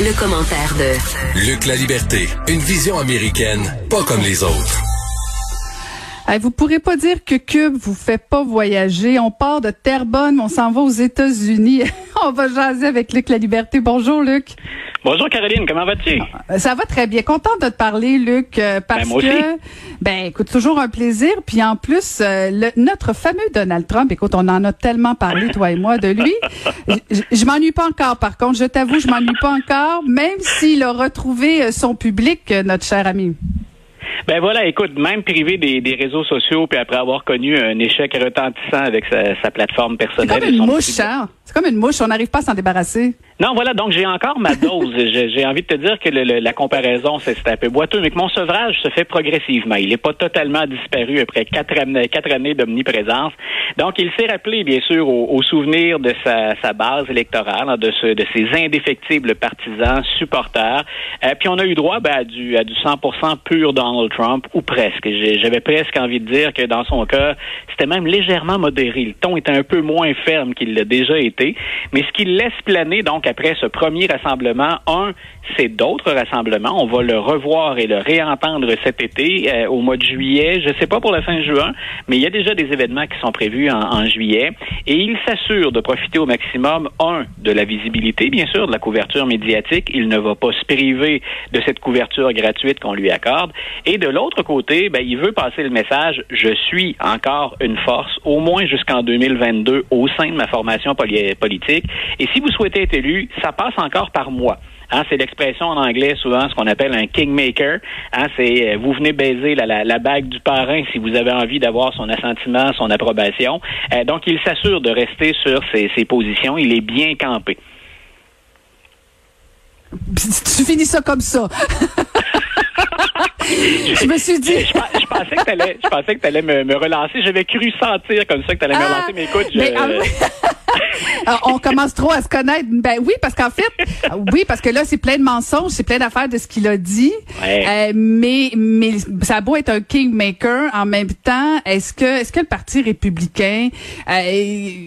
Le commentaire de Luc La Liberté, une vision américaine, pas comme les autres. Hey, vous pourrez pas dire que Cube vous fait pas voyager. On part de Terrebonne, on s'en va aux États-Unis. on va jaser avec Luc La Liberté. Bonjour Luc. Bonjour Caroline, comment vas-tu? Ça va très bien. Contente de te parler, Luc, euh, parce Ben, moi aussi. que, ben, écoute, toujours un plaisir. Puis en plus, euh, le- notre fameux Donald Trump, écoute, on en a tellement parlé, toi et moi, de lui. Je, je m'ennuie pas encore, par contre. Je t'avoue, je m'ennuie pas encore, même s'il a retrouvé euh, son public, notre cher ami. Ben voilà, écoute, même privé des, des réseaux sociaux, puis après avoir connu un échec retentissant avec sa, sa plateforme C'est personnelle. comme et une mouche, hein? C'est comme une mouche. On n'arrive pas à s'en débarrasser. Non, voilà, donc j'ai encore ma dose. J'ai j'ai envie de te dire que le- le- la comparaison, c'est un peu boiteux, mais que mon sevrage se fait progressivement. Il n'est pas totalement disparu après quatre années, quatre années d'omniprésence. Donc, il s'est rappelé, bien sûr, au, au souvenir de sa, sa base électorale, hein, de, ce, de ses indéfectibles partisans, supporters. Euh, puis on a eu droit ben, à, du, à du 100% pur Donald Trump, ou presque. J'avais presque envie de dire que dans son cas, c'était même légèrement modéré. Le ton était un peu moins ferme qu'il l'a déjà été. Mais ce qu'il laisse planer, donc, après ce premier rassemblement, un, c'est d'autres rassemblements. On va le revoir et le réentendre cet été, euh, au mois de juillet. Je ne sais pas pour la fin juin, mais il y a déjà des événements qui sont prévus en, en juillet. Et il s'assure de profiter au maximum, un, de la visibilité, bien sûr, de la couverture médiatique. Il ne va pas se priver de cette couverture gratuite qu'on lui accorde. Et de l'autre côté, ben, il veut passer le message, je suis encore une force, au moins jusqu'en 2022, au sein de ma formation poli- politique. Et si vous souhaitez être élu, ça passe encore par moi. Hein, c'est l'expression en anglais souvent ce qu'on appelle un kingmaker. Hein, c'est euh, vous venez baiser la, bague du parrain si vous avez envie d'avoir son assentiment, son approbation. Euh, donc il s'assure de rester sur ses, positions. Il est bien campé. Tu finis ça comme ça. je me suis dit. Je, pe- je pensais que t'allais, je pensais que t'allais me, me relancer. J'avais cru sentir comme ça que t'allais me Ah, relancer, mais écoute, je, mais, ah, on commence trop à se connaître. Ben oui, parce qu'en fait, oui, parce que là, c'est plein de mensonges, c'est plein d'affaires de ce qu'il a dit. Ouais. Euh, mais, mais ça a beau être un kingmaker, en même temps, est-ce que, est-ce que le Parti républicain, euh,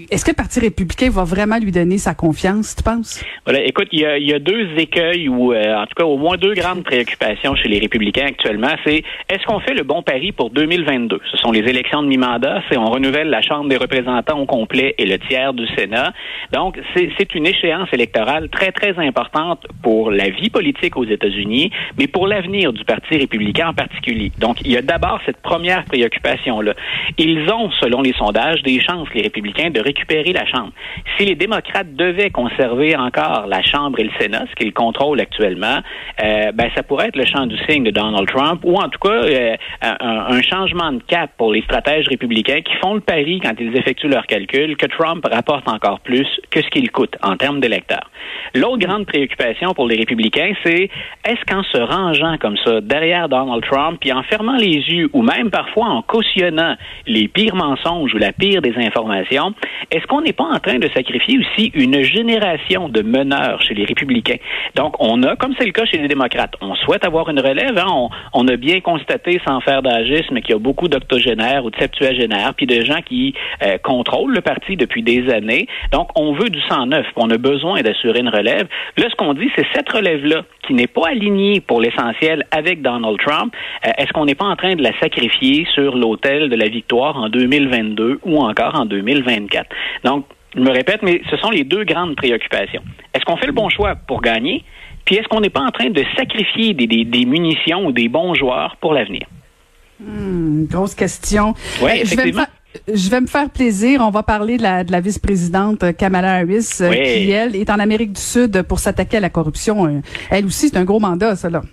est-ce que le Parti républicain va vraiment lui donner sa confiance, tu penses? Voilà, écoute, il y a, il y a deux écueils ou euh, en tout cas au moins deux grandes préoccupations chez les républicains actuellement. C'est est-ce qu'on fait le bon pari pour 2022 Ce sont les élections de mi-mandat, c'est on renouvelle la Chambre des représentants au complet et le tiers du Sénat. Donc c'est une échéance électorale très très importante pour la vie politique aux États-Unis, mais pour l'avenir du Parti républicain en particulier. Donc il y a d'abord cette première préoccupation là. Ils ont, selon les sondages, des chances les républicains de récupérer la Chambre. Si les démocrates devaient conserver encore la Chambre et le Sénat, ce qu'ils contrôlent actuellement, euh, ben ça pourrait être le champ du signe de Donald Trump, ou en tout cas euh, un, un changement de cap pour les stratèges républicains qui font le pari quand ils effectuent leurs calculs que Trump rapporte encore plus que ce qu'il coûte en termes d'électeurs. L'autre grande préoccupation pour les républicains, c'est est-ce qu'en se rangeant comme ça derrière Donald Trump, puis en fermant les yeux, ou même parfois en cautionnant les pires mensonges ou la pire des informations, est-ce qu'on n'est pas en train de sacrifier aussi une génération de meneurs chez les républicains? Donc, on a, comme c'est le cas chez les démocrates, on souhaite avoir une relève. hein. On, on a bien constaté, sans faire d'agisme, qu'il y a beaucoup d'octogénaires ou de septuagénaires, puis de gens qui euh, contrôlent le parti depuis des années. Donc, on veut du sang neuf. On a besoin d'assurer une relève. Là, ce qu'on dit, c'est cette relève-là qui n'est pas alignée pour l'essentiel avec Donald Trump. Euh, Est-ce qu'on n'est pas en train de la sacrifier sur l'autel de la victoire en 2022 ou encore en 2024? Donc, je me répète, mais ce sont les deux grandes préoccupations. Est-ce qu'on fait le bon choix pour gagner? Puis est-ce qu'on n'est pas en train de sacrifier des, des- des munitions ou des bons joueurs pour l'avenir? Hmm, grosse question. Euh, je, vais me faire, je vais me faire plaisir. On va parler de la, de la vice-présidente euh, Kamala Harris, euh, Oui. qui, elle, est en Amérique du Sud pour s'attaquer à la corruption. Elle aussi, c'est un gros mandat, ça, là.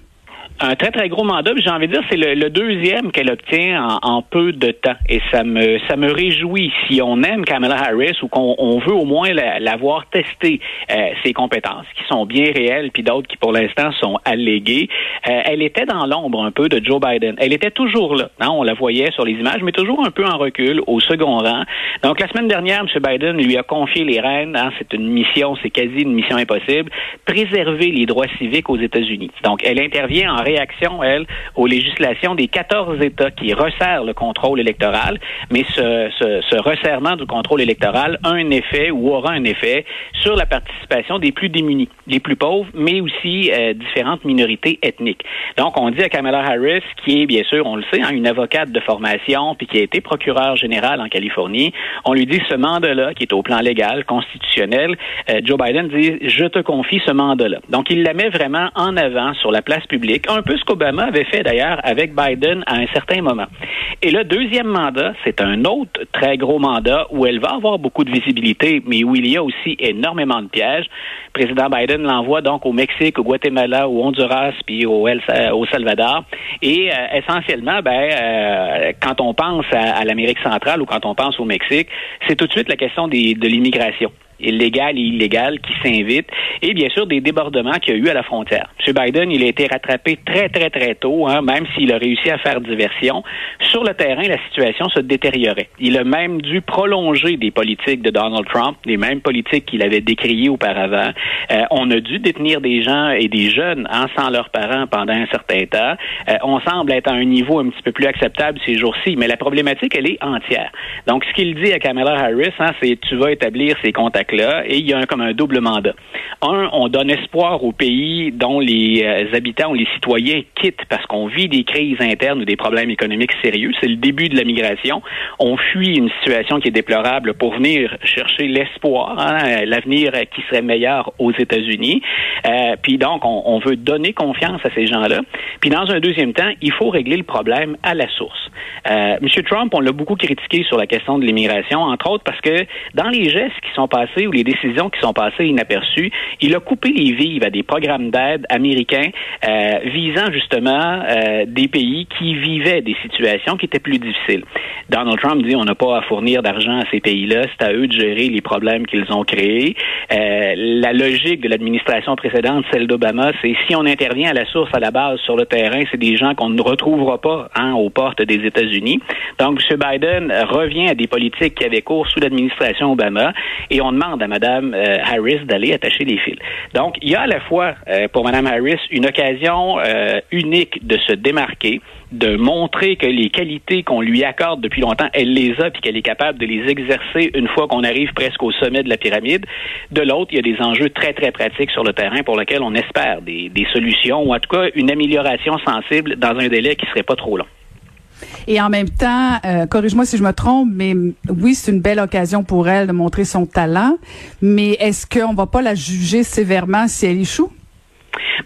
Un très très gros mandat. J'ai envie de dire c'est le, le deuxième qu'elle obtient en, en peu de temps et ça me ça me réjouit si on aime Kamala Harris ou qu'on on veut au moins la, la voir tester euh, ses compétences qui sont bien réelles puis d'autres qui pour l'instant sont alléguées. Euh, elle était dans l'ombre un peu de Joe Biden. Elle était toujours là. hein, on la voyait sur les images, mais toujours un peu en recul, au second rang. Donc la semaine dernière, M. Biden lui a confié les rênes. hein, c'est une mission, c'est quasi une mission impossible. Préserver les droits civiques aux États-Unis. Donc elle intervient en réaction, elle, aux législations des 14 États qui resserrent le contrôle électoral. Mais ce, ce, ce resserrement du contrôle électoral a un effet ou aura un effet sur la participation des plus démunis, les plus pauvres, mais aussi euh, différentes minorités ethniques. Donc, on dit à Kamala Harris, qui est bien sûr, on le sait, hein, une avocate de formation, puis qui a été procureur général en Californie, on lui dit ce mandat-là, qui est au plan légal, constitutionnel, euh, Joe Biden dit, je te confie ce mandat-là. Donc, il la met vraiment en avant sur la place publique, un peu ce qu'Obama avait fait d'ailleurs avec Biden à un certain moment. Et le deuxième mandat, c'est un autre très gros mandat où elle va avoir beaucoup de visibilité, mais où il y a aussi énormément de pièges. Le président Biden l'envoie donc au Mexique, au Guatemala, au Honduras, puis au, El, au Salvador. Et euh, essentiellement, ben, euh, quand on pense à, l'Amérique centrale ou quand on pense au Mexique, c'est tout de suite la question de l'immigration illégal et illégal qui s'invitent et bien sûr des débordements qu'il y a eu à la frontière. M. Biden, il a été rattrapé très, très, très tôt, hein, même s'il a réussi à faire diversion. Sur le terrain, la situation se détériorait. Il a même dû prolonger des politiques de Donald Trump, les mêmes politiques qu'il avait décriées auparavant. Euh, on a dû détenir des gens et des jeunes hein, sans leurs parents pendant un certain temps. Euh, on semble être à un niveau un petit peu plus acceptable ces jours-ci, mais la problématique, elle est entière. Donc, ce qu'il dit à Kamala Harris, hein, c'est tu vas établir ces contacts là et il y a un, comme un double mandat. Un, on donne espoir aux pays dont les euh, habitants ou les citoyens quittent parce qu'on vit des crises internes ou des problèmes économiques sérieux. C'est le début de la migration. On fuit une situation qui est déplorable pour venir chercher l'espoir, hein, l'avenir qui serait meilleur aux États-Unis. Euh, puis donc, on, on, veut donner confiance à ces gens-là. Puis dans un deuxième temps, il faut régler le problème à la source. Euh, M. Trump, on l'a beaucoup critiqué sur la question de l'immigration, entre autres parce que dans les gestes qui sont passés ou les décisions qui sont passées inaperçues, il a coupé les vives à des programmes d'aide américains euh, visant justement euh, des pays qui vivaient des situations qui étaient plus difficiles. Donald Trump dit on n'a pas à fournir d'argent à ces pays-là, c'est à eux de gérer les problèmes qu'ils ont créés. Euh, la logique de l'administration précédente, celle d'Obama, c'est si on intervient à la source, à la base, sur le terrain, c'est des gens qu'on ne retrouvera pas hein, aux portes des États-Unis. Donc, M. Biden revient à des politiques qui avaient cours sous l'administration Obama et on demande à Mme euh, Harris d'aller attacher les fils. Donc, il y a à la fois euh, pour Mme Harris une occasion euh, unique de se démarquer, de montrer que les qualités qu'on lui accorde depuis longtemps, elle les a, puis qu'elle est capable de les exercer une fois qu'on arrive presque au sommet de la pyramide. De l'autre, il y a des enjeux très, très pratiques sur le terrain pour lesquels on espère des, solutions, ou en tout cas une amélioration sensible dans un délai qui serait pas trop long. Et en même temps, euh, corrige-moi si je me trompe, mais oui, c'est une belle occasion pour elle de montrer son talent. Mais est-ce qu'on va pas la juger sévèrement si elle échoue?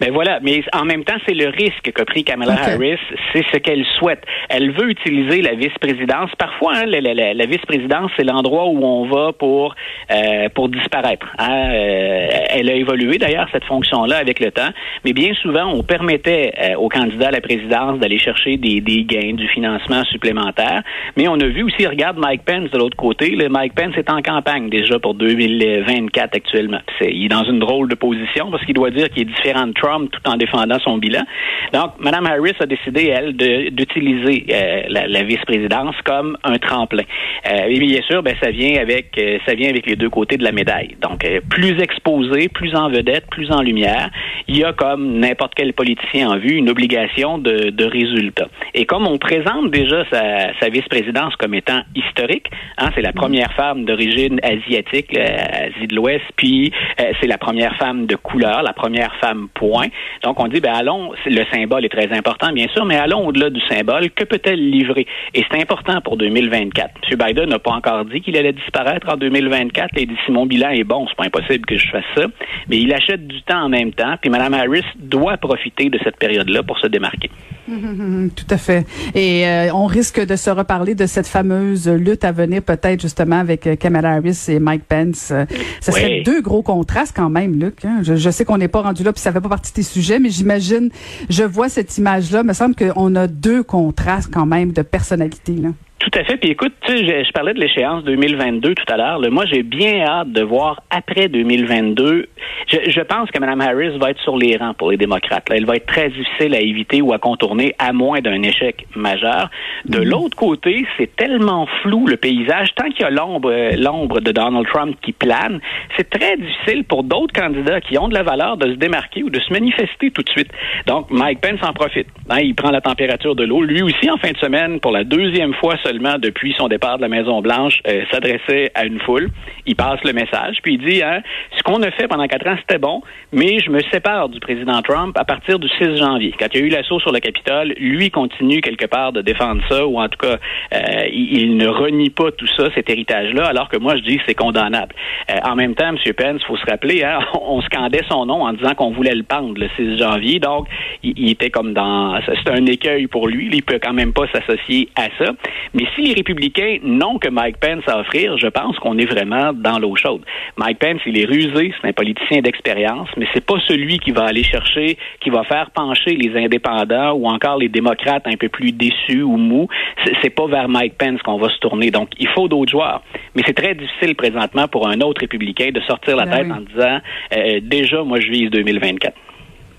Ben voilà, mais en même temps, c'est le risque qu'a pris Kamala Harris, c'est ce qu'elle souhaite. Elle veut utiliser la vice-présidence. Parfois, hein, la, la, la vice-présidence, c'est l'endroit où on va pour euh, pour disparaître. Hein. Euh, elle a évolué d'ailleurs cette fonction-là avec le temps, mais bien souvent, on permettait euh, aux candidats à la présidence d'aller chercher des, des gains, du financement supplémentaire. Mais on a vu aussi, regarde Mike Pence de l'autre côté. Le Mike Pence est en campagne déjà pour 2024 actuellement. il est dans une drôle de position parce qu'il doit dire qu'il est différent Trump tout en défendant son bilan. Donc, Mme Harris a décidé, elle, d'utiliser euh, la, la vice-présidence comme un tremplin. Euh, et bien sûr, ben, ça vient avec euh, ça vient avec les deux côtés de la médaille. Donc, euh, plus exposé, plus en vedette, plus en lumière, il y a comme n'importe quel politicien en vue une obligation de, de résultat. Et comme on présente déjà sa, sa vice-présidence comme étant historique, hein, c'est la première femme d'origine asiatique, Asie de l'Ouest, puis c'est la première femme de couleur, la première femme pour donc, on dit, ben allons, le symbole est très important, bien sûr, mais allons au-delà du symbole. Que peut-elle livrer? Et c'est important pour 2024. M. Biden n'a pas encore dit qu'il allait disparaître en 2024. Il dit, si mon bilan est bon, c'est pas impossible que je fasse ça. Mais il achète du temps en même temps. Puis Mme Harris doit profiter de cette période-là pour se démarquer. tout à fait. Et euh, on risque de se reparler de cette fameuse lutte à venir, peut-être justement avec euh, Kamala Harris et Mike Pence. Euh, ce serait deux gros contrastes quand même, Luc. Hein. Je, je, sais qu'on n'est pas rendu là, puis ça fait pas partie des sujets, mais j'imagine, je vois cette image-là. Me semble qu'on a deux contrastes quand même de personnalité. Là. Tout à fait. Puis écoute, tu sais, je, parlais de l'échéance 2022 tout à l'heure. Moi, j'ai bien hâte de voir après 2022. Je, je, pense que Mme Harris va être sur les rangs pour les démocrates. Là. Elle va être très difficile à éviter ou à contourner, à moins d'un échec majeur. De mhm. l'autre côté, c'est tellement flou le paysage. Tant qu'il y a l'ombre, l'ombre de Donald Trump qui plane, c'est très difficile pour d'autres candidats qui ont de la valeur de se démarquer ou de se manifester tout de suite. Donc, Mike Pence en profite. Hein, il prend la température de l'eau. Lui aussi, en fin de semaine, pour la deuxième fois seulement depuis son départ de la Maison-Blanche, euh, s'adressait à une foule. Il passe le message, puis il dit hein, ce qu'on a fait pendant quatre ans, c'était bon, mais je me sépare du président Trump à partir du 6 janvier. Quand il y a eu l'assaut sur le Capitole, lui continue quelque part de défendre ça, ou en tout cas, euh, il, ne renie pas tout ça, cet héritage-là, alors que moi, je dis que c'est condamnable. Euh, en même temps, M. Pence, faut se rappeler, hein, on scandait son nom en disant qu'on voulait le pendre le 6 janvier, donc il, il était comme dans... C'est un écueil pour lui, il peut quand même pas s'associer à ça. Mais si les républicains n'ont que Mike Pence à offrir, je pense qu'on est vraiment dans l'eau chaude. Mike Pence, il est rusé, c'est un politicien d'expérience, mais c'est pas celui qui va aller chercher, qui va faire pencher les indépendants ou encore les démocrates un peu plus déçus ou mous. C'est pas vers Mike Pence qu'on va se tourner. Donc, il faut d'autres joueurs. Mais c'est très difficile présentement pour un autre républicain de sortir la ben tête en disant euh, déjà, moi, je vise 2024.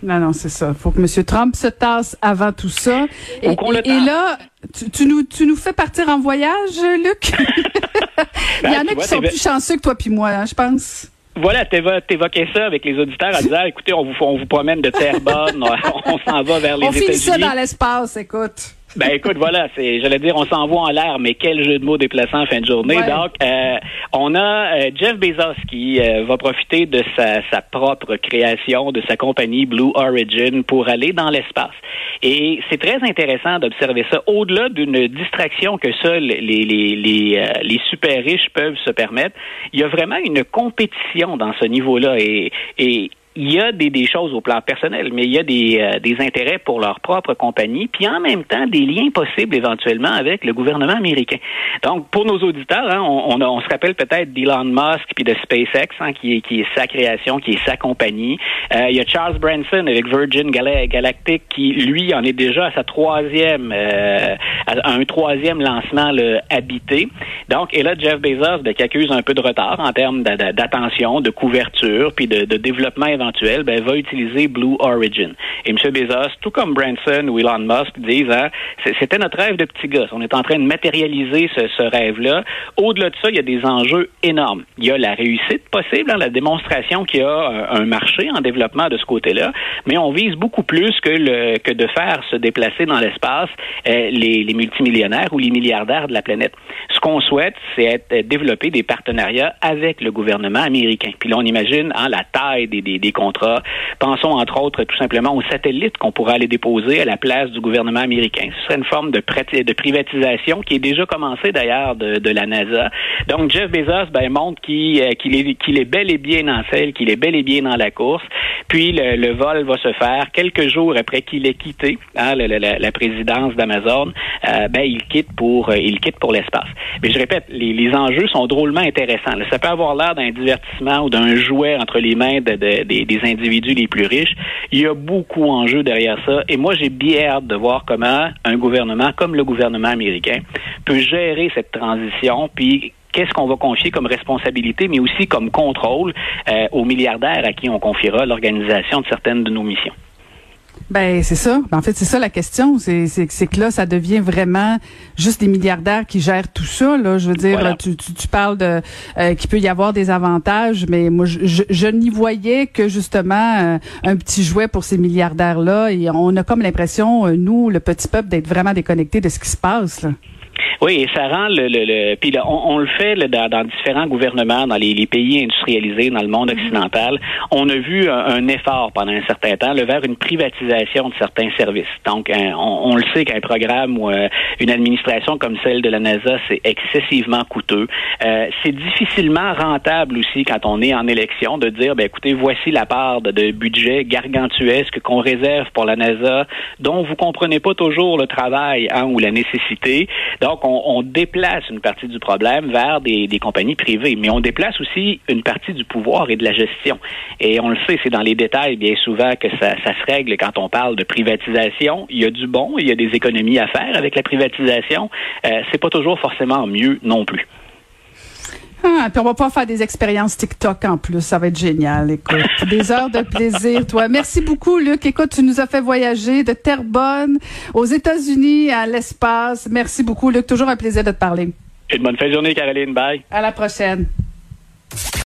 Non, non, c'est ça. Il faut que M. Trump se tasse avant tout ça. Et, là, tu, nous, tu nous fais partir en voyage, Luc? Il y en a qui sont plus chanceux que toi puis moi, hein, je pense. Voilà, t'évoquais ça avec les auditeurs à dire, écoutez, on vous, on vous promène de terre bonne, on, s'en va vers les États-Unis. On finit ça dans l'espace, écoute. Ben écoute, voilà, c'est, j'allais dire, on s'envoie en l'air, mais quel jeu de mots déplaçant en fin de journée. Donc, euh, on a euh, Jeff Bezos qui euh, va profiter de sa, sa, propre création, de sa compagnie Blue Origin pour aller dans l'espace. Et c'est très intéressant d'observer ça. Au-delà d'une distraction que seuls les, les, les, les super riches peuvent se permettre, il y a vraiment une compétition dans ce niveau-là. Et, et il y a des, des, choses au plan personnel, mais il y a des, euh, des intérêts pour leur propre compagnie, puis en même temps des liens possibles éventuellement avec le gouvernement américain. Donc, pour nos auditeurs, hein, on, on, on, se rappelle peut-être d'Elon Musk puis de SpaceX, hein, qui, est, qui est sa création, qui est sa compagnie. Euh, il y a Charles Branson avec Virgin Galactic, qui lui en est déjà à sa troisième, euh, à un troisième lancement le habité. Donc, et là, Jeff Bezos, ben, qui accuse un peu de retard en termes d'attention, de couverture, puis de, de développement éventuel, ben, va utiliser Blue Origin. Et M. Bezos, tout comme Branson ou Elon Musk, disent, hein, c'était notre rêve de petit gosse. On est en train de matérialiser ce, ce rêve-là. Au-delà de ça, il y a des enjeux énormes. Il y a la réussite possible, hein, la démonstration qu'il y a un, marché en développement de ce côté-là, mais on vise beaucoup plus que, le, que de faire se déplacer dans l'espace euh, les, les multimillionnaires ou les milliardaires de la planète. Ce qu'on souhaite, c'est euh, développer des partenariats avec le gouvernement américain. Puis là, on imagine hein, la taille des, des, des contrats. Pensons entre autres tout simplement aux satellites qu'on pourrait aller déposer à la place du gouvernement américain. Ce serait une forme de, de privatisation qui est déjà commencée d'ailleurs de, de, la NASA. Donc Jeff Bezos ben, montre qu'il euh, qu'il est, qu'il est bel et bien dans celle, qu'il est bel et bien dans la course. Puis le, le vol va se faire quelques jours après qu'il ait quitté hein, la, la, la, présidence d'Amazon. Euh, ben il quitte pour euh, il quitte pour l'espace. Mais je répète, les, les enjeux sont drôlement intéressants. Ça peut avoir l'air d'un divertissement ou d'un jouet entre les mains de, de, des, individus les plus riches. Il y a beaucoup en jeu derrière ça. Et moi, j'ai bien hâte de voir comment un gouvernement comme le gouvernement américain peut gérer cette transition, puis qu'est-ce qu'on va confier comme responsabilité, mais aussi comme contrôle euh, aux milliardaires à qui on confiera l'organisation de certaines de nos missions. Ben c'est ça. Ben, en fait, c'est ça la question. C'est c'est que là, ça devient vraiment juste des milliardaires qui gèrent tout ça. Là, je veux dire, tu, tu, tu, parles de euh, qu'il peut y avoir des avantages, mais moi, je, je, n'y voyais que justement euh, un petit jouet pour ces milliardaires là. Et on a comme l'impression, euh, nous, le petit peuple, d'être vraiment déconnecté de ce qui se passe. Là. Oui, et ça rend le, le, le puis on, on, le fait dans, dans, différents gouvernements, dans les, les, pays industrialisés, dans le monde mhm. occidental. On a vu un, effort pendant un certain temps le vers une privatisation de certains services. Donc, on, on, le sait qu'un programme ou euh, une administration comme celle de la NASA, c'est excessivement coûteux. Euh, c'est difficilement rentable aussi quand on est en élection de dire, ben écoutez, voici la part de, de budget gargantuesque qu'on réserve pour la NASA, dont vous comprenez pas toujours le travail hein, ou la nécessité. Donc, on qu'on on déplace une partie du problème vers des, des compagnies privées, mais on déplace aussi une partie du pouvoir et de la gestion. Et on le sait, c'est dans les détails bien souvent que ça, ça se règle quand on parle de privatisation. Il y a du bon, il y a des économies à faire avec la privatisation. Euh, c'est pas toujours forcément mieux non plus. Ah, puis on va pas faire des expériences TikTok en plus. Ça va être génial. Écoute, des heures de plaisir, toi. Merci beaucoup, Luc. Écoute, tu nous as fait voyager de Terrebonne aux États-Unis à l'espace. Merci beaucoup, Luc. Toujours un plaisir de te parler. Une bonne fin de journée, Caroline. Bye. À la prochaine.